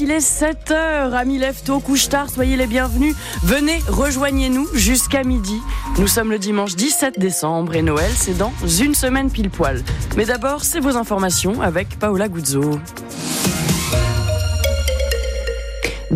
Il est 7h, amis lève-tôt, couche tard, soyez les bienvenus. Venez, rejoignez-nous jusqu'à midi. Nous sommes le dimanche 17 décembre et Noël, c'est dans une semaine pile poil. Mais d'abord, c'est vos informations avec Paola Guzzo.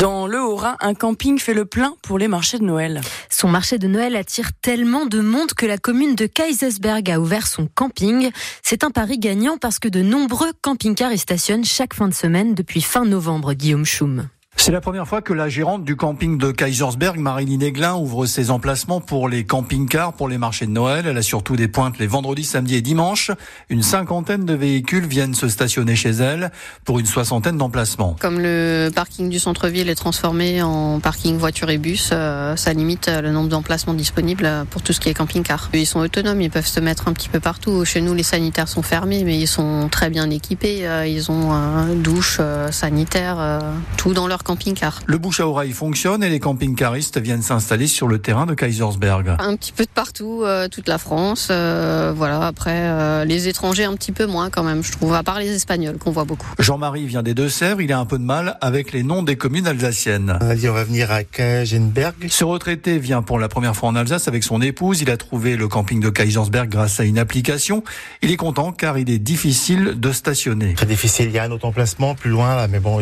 Dans le Haut-Rhin, un camping fait le plein pour les marchés de Noël. Son marché de Noël attire tellement de monde que la commune de Kaisersberg a ouvert son camping. C'est un pari gagnant parce que de nombreux camping-cars y stationnent chaque fin de semaine depuis fin novembre, Guillaume Schum. C'est la première fois que la gérante du camping de Kaisersberg, Marilyn Aiglin, ouvre ses emplacements pour les camping-cars, pour les marchés de Noël. Elle a surtout des pointes les vendredis, samedis et dimanches. Une cinquantaine de véhicules viennent se stationner chez elle pour une soixantaine d'emplacements. Comme le parking du centre-ville est transformé en parking voiture et bus, euh, ça limite le nombre d'emplacements disponibles pour tout ce qui est camping-car. Ils sont autonomes, ils peuvent se mettre un petit peu partout. Chez nous, les sanitaires sont fermés, mais ils sont très bien équipés. Euh, ils ont douche, euh, sanitaire, tout dans leur camping-car. Le bouche à oreille fonctionne et les camping-caristes viennent s'installer sur le terrain de Kaisersberg. Un petit peu de partout, euh, toute la France. Euh, voilà. Après, euh, les étrangers un petit peu moins quand même, je trouve, à part les Espagnols qu'on voit beaucoup. Jean-Marie vient des Deux-Sèvres. Il a un peu de mal avec les noms des communes alsaciennes. On a dit on va venir à Kagenberg. Ce retraité vient pour la première fois en Alsace avec son épouse. Il a trouvé le camping de Kaisersberg grâce à une application. Il est content car il est difficile de stationner. Très difficile. Il y a un autre emplacement plus loin là, mais bon,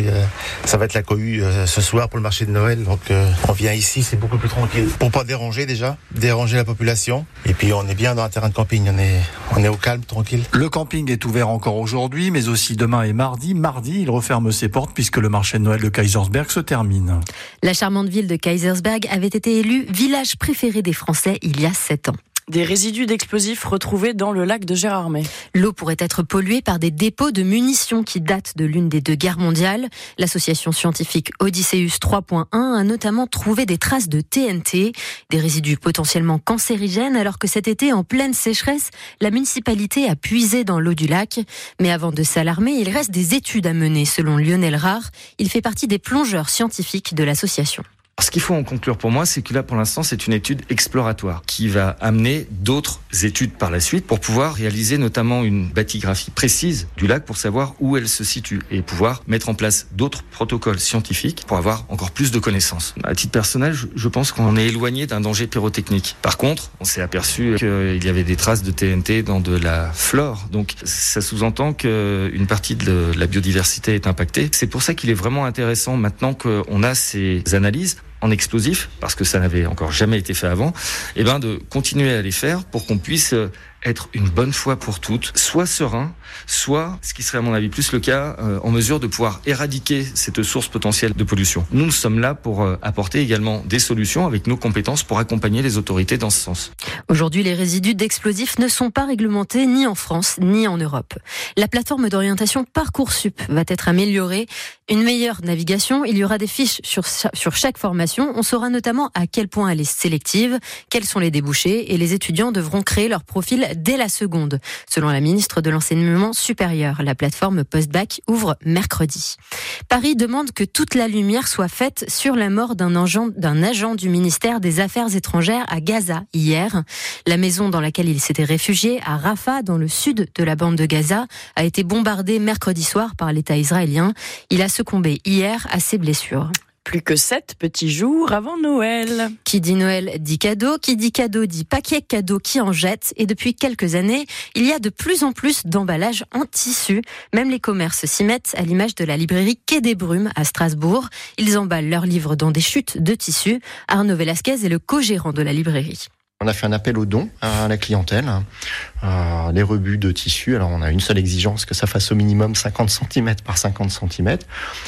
ça va être la cohue euh, ce soir pour le marché de Noël. Donc euh, on vient ici, c'est beaucoup plus tranquille. Pour pas déranger déjà, déranger la population. Et puis on est bien dans un terrain de camping, on est, on est au calme, tranquille. Le camping est ouvert encore aujourd'hui, mais aussi demain et mardi. Mardi, il referme ses portes puisque le marché de Noël de Kaisersberg se termine. La charmante ville de Kaisersberg avait été élue village préféré des Français il y a sept ans des résidus d'explosifs retrouvés dans le lac de Gérardmer. L'eau pourrait être polluée par des dépôts de munitions qui datent de l'une des deux guerres mondiales. L'association scientifique Odysseus 3.1 a notamment trouvé des traces de TNT, des résidus potentiellement cancérigènes, alors que cet été, en pleine sécheresse, la municipalité a puisé dans l'eau du lac. Mais avant de s'alarmer, il reste des études à mener, selon Lionel Rare. Il fait partie des plongeurs scientifiques de l'association. Ce qu'il faut en conclure pour moi, c'est que là, pour l'instant, c'est une étude exploratoire qui va amener d'autres études par la suite pour pouvoir réaliser notamment une bathygraphie précise du lac pour savoir où elle se situe et pouvoir mettre en place d'autres protocoles scientifiques pour avoir encore plus de connaissances. À titre personnel, je pense qu'on est éloigné d'un danger pyrotechnique. Par contre, on s'est aperçu qu'il y avait des traces de TNT dans de la flore. Donc, ça sous-entend qu'une partie de la biodiversité est impactée. C'est pour ça qu'il est vraiment intéressant maintenant qu'on a ces analyses en explosif, parce que ça n'avait encore jamais été fait avant, et eh ben de continuer à les faire pour qu'on puisse euh, être une bonne fois pour toutes, soit serein, soit, ce qui serait à mon avis plus le cas, euh, en mesure de pouvoir éradiquer cette source potentielle de pollution. Nous, sommes là pour euh, apporter également des solutions avec nos compétences pour accompagner les autorités dans ce sens. Aujourd'hui, les résidus d'explosifs ne sont pas réglementés ni en France ni en Europe. La plateforme d'orientation Parcoursup va être améliorée. Une meilleure navigation, il y aura des fiches sur, sur chaque formation. On saura notamment à quel point elle est sélective, quels sont les débouchés et les étudiants devront créer leur profil dès la seconde. Selon la ministre de l'Enseignement supérieur, la plateforme Postbac ouvre mercredi. Paris demande que toute la lumière soit faite sur la mort d'un agent, agent du ministère des Affaires étrangères à Gaza hier. La maison dans laquelle il s'était réfugié, à Rafah, dans le sud de la bande de Gaza, a été bombardée mercredi soir par l'État israélien. Il a succombé hier à ses blessures. Plus que sept petits jours avant Noël. Qui dit Noël dit cadeau, qui dit cadeau dit paquet cadeau qui en jette. Et depuis quelques années, il y a de plus en plus d'emballages en tissu. Même les commerces s'y mettent, à l'image de la librairie Quai des Brumes à Strasbourg. Ils emballent leurs livres dans des chutes de tissu. Arnaud Velasquez est le co-gérant de la librairie. On a fait un appel aux dons à la clientèle, euh, les rebuts de tissu. Alors on a une seule exigence que ça fasse au minimum 50 cm par 50 cm.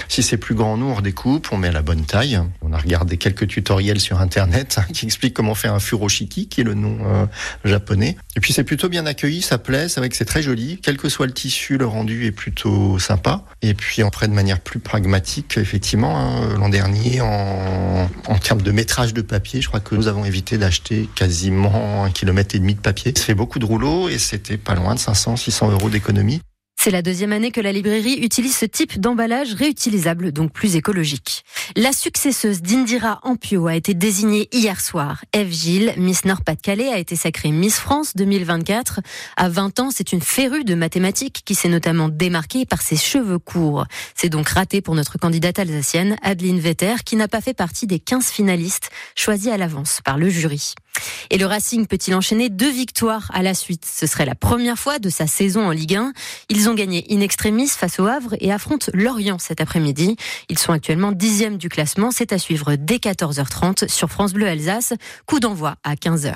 Si c'est plus grand, nous on redécoupe, on met à la bonne taille. On a regardé quelques tutoriels sur internet qui expliquent comment faire un furoshiki, qui est le nom euh, japonais. Et puis c'est plutôt bien accueilli, ça plaît, c'est vrai que c'est très joli. Quel que soit le tissu, le rendu est plutôt sympa. Et puis ferait de manière plus pragmatique, effectivement. Hein, L'an dernier, en termes de métrage de papier, je crois que nous avons évité d'acheter quasi quasiment un kilomètre et demi de papier. Ça fait beaucoup de rouleaux et c'était pas loin de 500, 600 euros d'économie. C'est la deuxième année que la librairie utilise ce type d'emballage réutilisable, donc plus écologique. La successeuse d'Indira Ampio a été désignée hier soir. Eve Gilles, Miss Nord-Pas-de-Calais, a été sacrée Miss France 2024. À 20 ans, c'est une férue de mathématiques qui s'est notamment démarquée par ses cheveux courts. C'est donc raté pour notre candidate alsacienne, Adeline Vetter, qui n'a pas fait partie des 15 finalistes choisis à l'avance par le jury. Et le Racing peut-il enchaîner deux victoires à la suite? Ce serait la première fois de sa saison en Ligue 1. Ils ont gagné in extremis face au Havre et affrontent Lorient cet après-midi. Ils sont actuellement dixième du classement. C'est à suivre dès 14h30 sur France Bleu Alsace. Coup d'envoi à 15h.